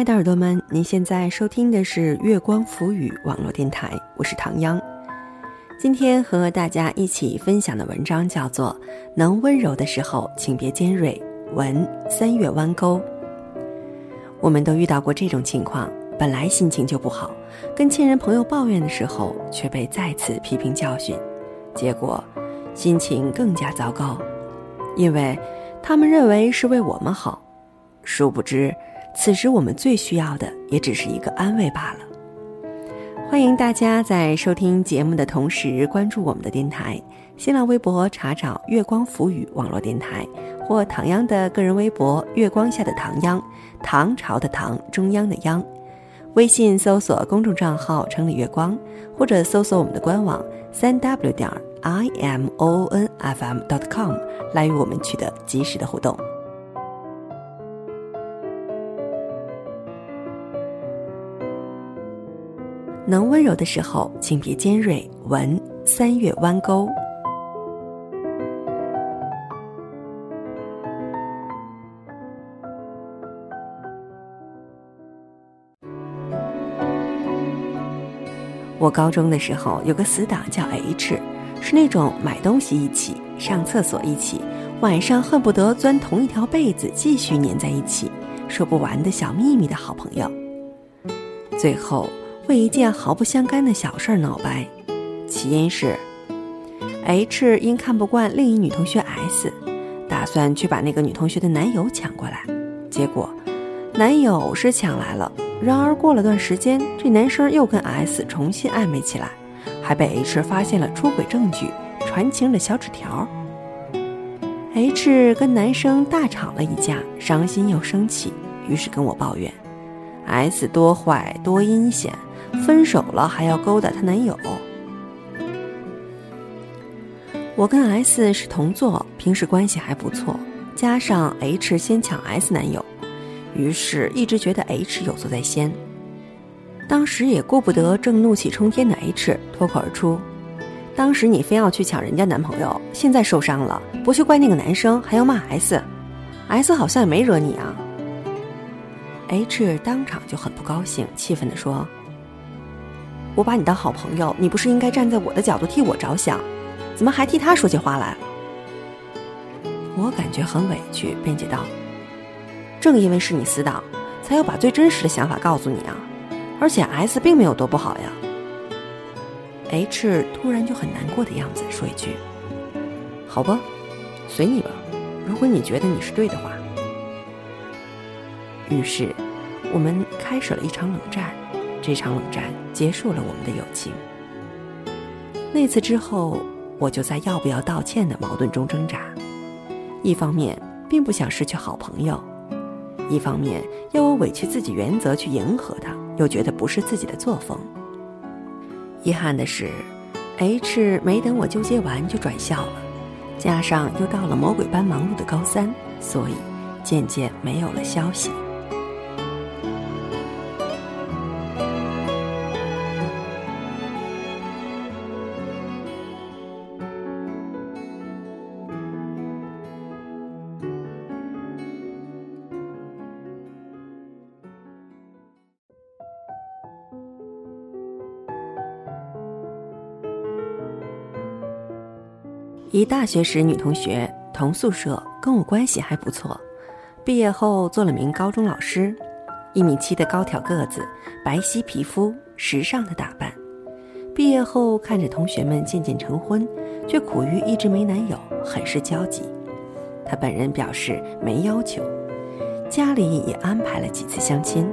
亲爱的耳朵们，您现在收听的是月光浮语网络电台，我是唐央。今天和大家一起分享的文章叫做《能温柔的时候，请别尖锐》，文三月弯钩。我们都遇到过这种情况，本来心情就不好，跟亲人朋友抱怨的时候，却被再次批评教训，结果心情更加糟糕，因为他们认为是为我们好，殊不知。此时我们最需要的也只是一个安慰罢了。欢迎大家在收听节目的同时关注我们的电台，新浪微博查找“月光浮语”网络电台，或唐央的个人微博“月光下的唐央”，唐朝的唐，中央的央。微信搜索公众账号“城里月光”，或者搜索我们的官网三 w 点 i m o n f m dot com 来与我们取得及时的互动。能温柔的时候，请别尖锐。文三月弯钩。我高中的时候有个死党叫 H，是那种买东西一起、上厕所一起、晚上恨不得钻同一条被子继续粘在一起、说不完的小秘密的好朋友。最后。为一件毫不相干的小事儿闹掰，起因是 H 因看不惯另一女同学 S，打算去把那个女同学的男友抢过来。结果男友是抢来了，然而过了段时间，这男生又跟 S 重新暧昧起来，还被 H 发现了出轨证据，传情的小纸条。H 跟男生大吵了一架，伤心又生气，于是跟我抱怨 S 多坏多阴险。分手了还要勾搭她男友。我跟 S 是同座，平时关系还不错。加上 H 先抢 S 男友，于是一直觉得 H 有错在先。当时也顾不得正怒气冲天的 H，脱口而出：“当时你非要去抢人家男朋友，现在受伤了，不去怪那个男生，还要骂 S，S 好像也没惹你啊。”H 当场就很不高兴，气愤地说。我把你当好朋友，你不是应该站在我的角度替我着想，怎么还替他说起话来？我感觉很委屈，辩解道：“正因为是你死党，才要把最真实的想法告诉你啊！而且 S 并没有多不好呀。”H 突然就很难过的样子，说一句：“好吧，随你吧，如果你觉得你是对的话。”于是，我们开始了一场冷战。这场冷战结束了我们的友情。那次之后，我就在要不要道歉的矛盾中挣扎。一方面并不想失去好朋友，一方面要我委屈自己原则去迎合他，又觉得不是自己的作风。遗憾的是，H 没等我纠结完就转校了，加上又到了魔鬼般忙碌的高三，所以渐渐没有了消息。一大学时女同学同宿舍，跟我关系还不错。毕业后做了名高中老师，一米七的高挑个子，白皙皮肤，时尚的打扮。毕业后看着同学们渐渐成婚，却苦于一直没男友，很是焦急。她本人表示没要求，家里也安排了几次相亲，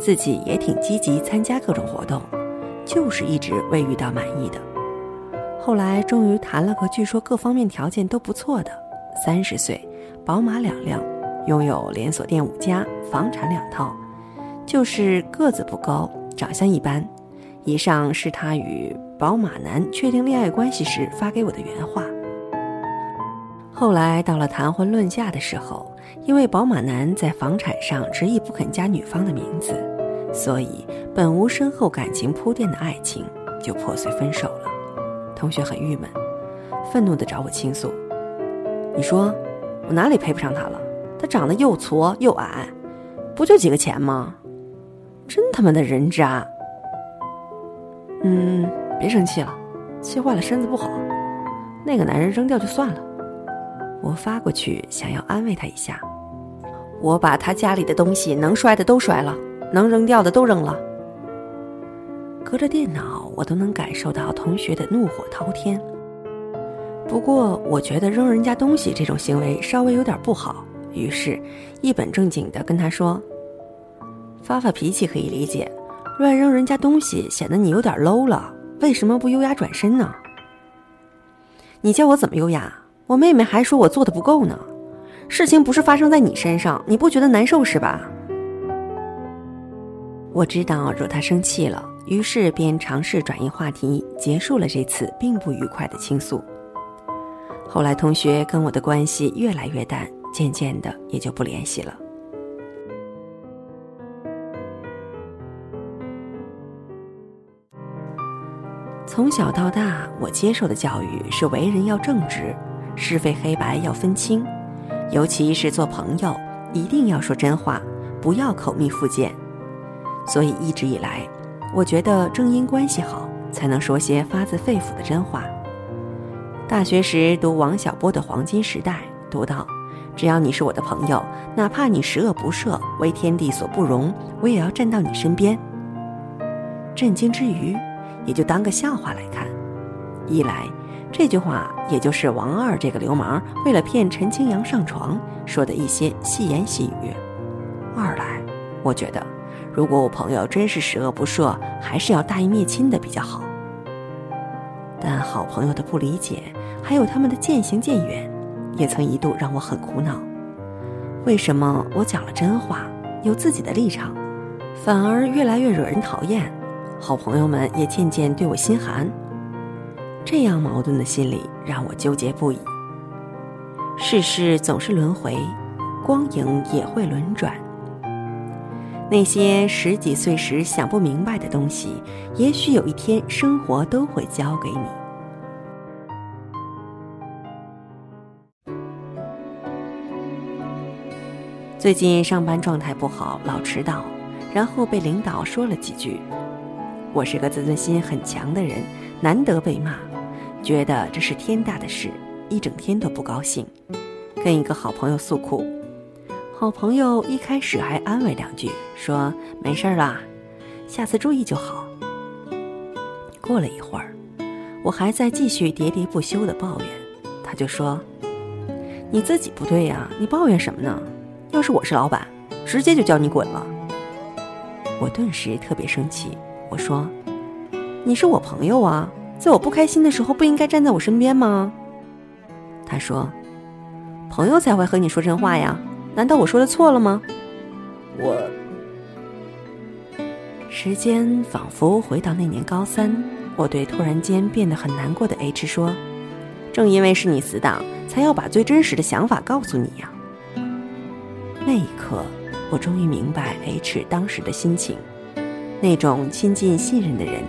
自己也挺积极参加各种活动，就是一直未遇到满意的。后来终于谈了个据说各方面条件都不错的，三十岁，宝马两辆，拥有连锁店五家，房产两套，就是个子不高，长相一般。以上是他与宝马男确定恋爱关系时发给我的原话。后来到了谈婚论嫁的时候，因为宝马男在房产上执意不肯加女方的名字，所以本无深厚感情铺垫的爱情就破碎分手了。同学很郁闷，愤怒的找我倾诉：“你说我哪里配不上他了？他长得又矬又矮，不就几个钱吗？真他妈的人渣！嗯，别生气了，气坏了身子不好。那个男人扔掉就算了。我发过去想要安慰他一下。我把他家里的东西能摔的都摔了，能扔掉的都扔了。隔着电脑，我都能感受到同学的怒火滔天。不过，我觉得扔人家东西这种行为稍微有点不好，于是，一本正经的跟他说：“发发脾气可以理解，乱扔人家东西显得你有点 low 了。为什么不优雅转身呢？你叫我怎么优雅？我妹妹还说我做的不够呢。事情不是发生在你身上，你不觉得难受是吧？”我知道惹他生气了。于是便尝试转移话题，结束了这次并不愉快的倾诉。后来同学跟我的关系越来越淡，渐渐的也就不联系了。从小到大，我接受的教育是为人要正直，是非黑白要分清，尤其是做朋友，一定要说真话，不要口蜜腹剑。所以一直以来。我觉得正因关系好，才能说些发自肺腑的真话。大学时读王小波的《黄金时代》，读到：“只要你是我的朋友，哪怕你十恶不赦，为天地所不容，我也要站到你身边。”震惊之余，也就当个笑话来看。一来，这句话也就是王二这个流氓为了骗陈清扬上床说的一些细言细语；二来，我觉得。如果我朋友真是十恶不赦，还是要大义灭亲的比较好。但好朋友的不理解，还有他们的渐行渐远，也曾一度让我很苦恼。为什么我讲了真话，有自己的立场，反而越来越惹人讨厌？好朋友们也渐渐对我心寒。这样矛盾的心理让我纠结不已。世事总是轮回，光影也会轮转。那些十几岁时想不明白的东西，也许有一天生活都会教给你。最近上班状态不好，老迟到，然后被领导说了几句。我是个自尊心很强的人，难得被骂，觉得这是天大的事，一整天都不高兴，跟一个好朋友诉苦。好朋友一开始还安慰两句，说没事啦，下次注意就好。过了一会儿，我还在继续喋喋不休的抱怨，他就说：“你自己不对呀，你抱怨什么呢？要是我是老板，直接就叫你滚了。”我顿时特别生气，我说：“你是我朋友啊，在我不开心的时候不应该站在我身边吗？”他说：“朋友才会和你说真话呀。”难道我说的错了吗？我时间仿佛回到那年高三，我对突然间变得很难过的 H 说：“正因为是你死党，才要把最真实的想法告诉你呀。”那一刻，我终于明白 H 当时的心情。那种亲近信任的人，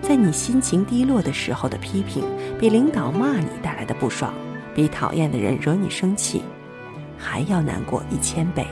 在你心情低落的时候的批评，比领导骂你带来的不爽，比讨厌的人惹你生气。还要难过一千倍。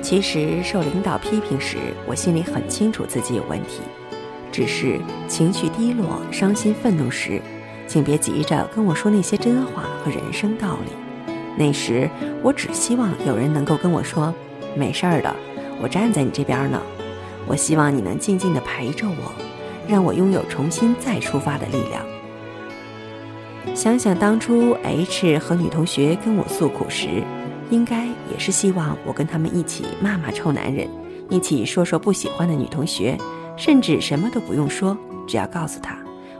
其实受领导批评时，我心里很清楚自己有问题，只是情绪低落、伤心、愤怒时，请别急着跟我说那些真话和人生道理。那时我只希望有人能够跟我说：“没事儿的，我站在你这边呢。”我希望你能静静地陪着我，让我拥有重新再出发的力量。想想当初 H 和女同学跟我诉苦时，应该也是希望我跟他们一起骂骂臭男人，一起说说不喜欢的女同学，甚至什么都不用说，只要告诉他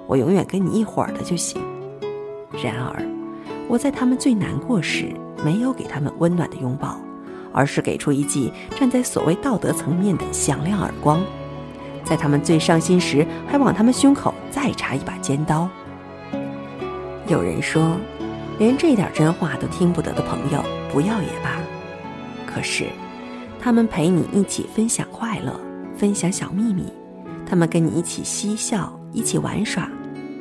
我永远跟你一伙儿的就行。然而，我在他们最难过时，没有给他们温暖的拥抱，而是给出一记站在所谓道德层面的响亮耳光，在他们最伤心时，还往他们胸口再插一把尖刀。有人说，连这点真话都听不得的朋友，不要也罢。可是，他们陪你一起分享快乐，分享小秘密；他们跟你一起嬉笑，一起玩耍；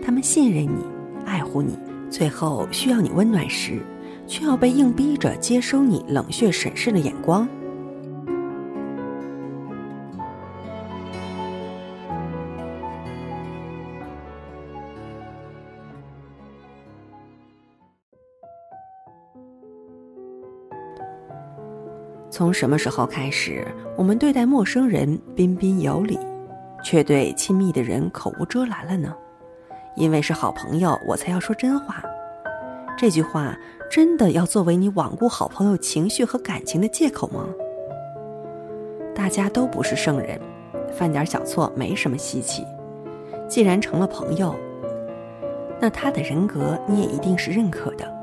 他们信任你，爱护你。最后需要你温暖时，却要被硬逼着接收你冷血审视的眼光。从什么时候开始，我们对待陌生人彬彬有礼，却对亲密的人口无遮拦了呢？因为是好朋友，我才要说真话。这句话真的要作为你罔顾好朋友情绪和感情的借口吗？大家都不是圣人，犯点小错没什么稀奇。既然成了朋友，那他的人格你也一定是认可的。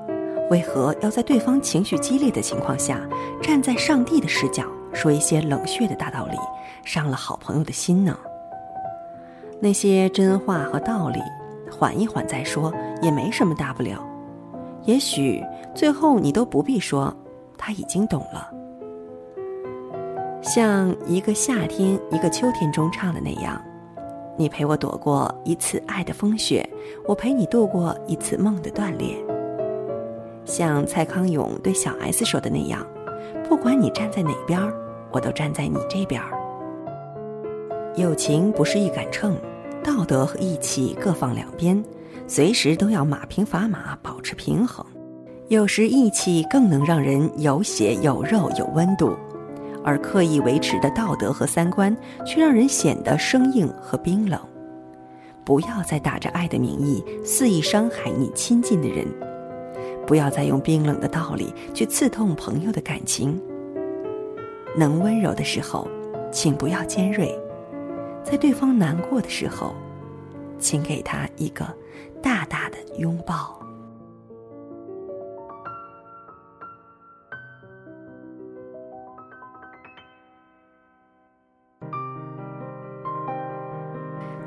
为何要在对方情绪激烈的情况下，站在上帝的视角说一些冷血的大道理，伤了好朋友的心呢？那些真话和道理，缓一缓再说也没什么大不了。也许最后你都不必说，他已经懂了。像一个夏天、一个秋天中唱的那样，你陪我躲过一次爱的风雪，我陪你度过一次梦的断裂。像蔡康永对小 S 说的那样，不管你站在哪边，我都站在你这边。友情不是一杆秤，道德和义气各放两边，随时都要马平砝码，保持平衡。有时义气更能让人有血有肉有温度，而刻意维持的道德和三观却让人显得生硬和冰冷。不要再打着爱的名义肆意伤害你亲近的人。不要再用冰冷的道理去刺痛朋友的感情。能温柔的时候，请不要尖锐；在对方难过的时候，请给他一个大大的拥抱。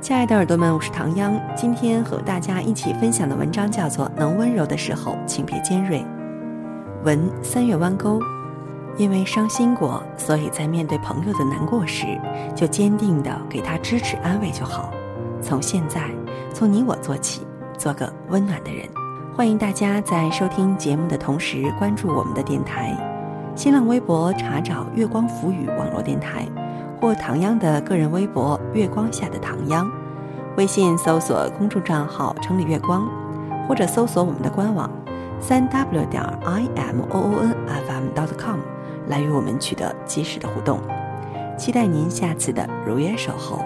亲爱的耳朵们，我是唐央。今天和大家一起分享的文章叫做《能温柔的时候，请别尖锐》。文三月弯钩，因为伤心过，所以在面对朋友的难过时，就坚定的给他支持安慰就好。从现在，从你我做起，做个温暖的人。欢迎大家在收听节目的同时关注我们的电台，新浪微博查找“月光浮语”网络电台。或唐央的个人微博“月光下的唐央”，微信搜索公众账号“城里月光”，或者搜索我们的官网“三 w 点 i m o o n f m dot com” 来与我们取得及时的互动。期待您下次的如约守候。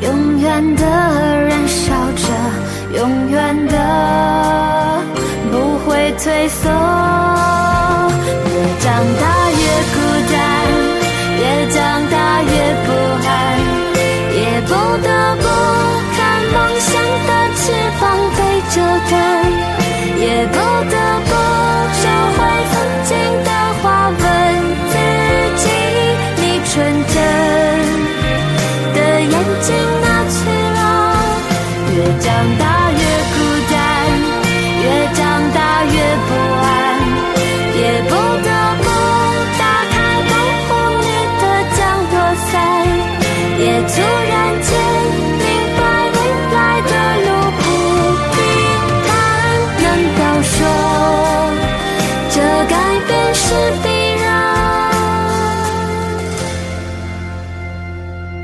永远的燃烧着，永远的不会退缩。越长大越孤单，越长大越不安，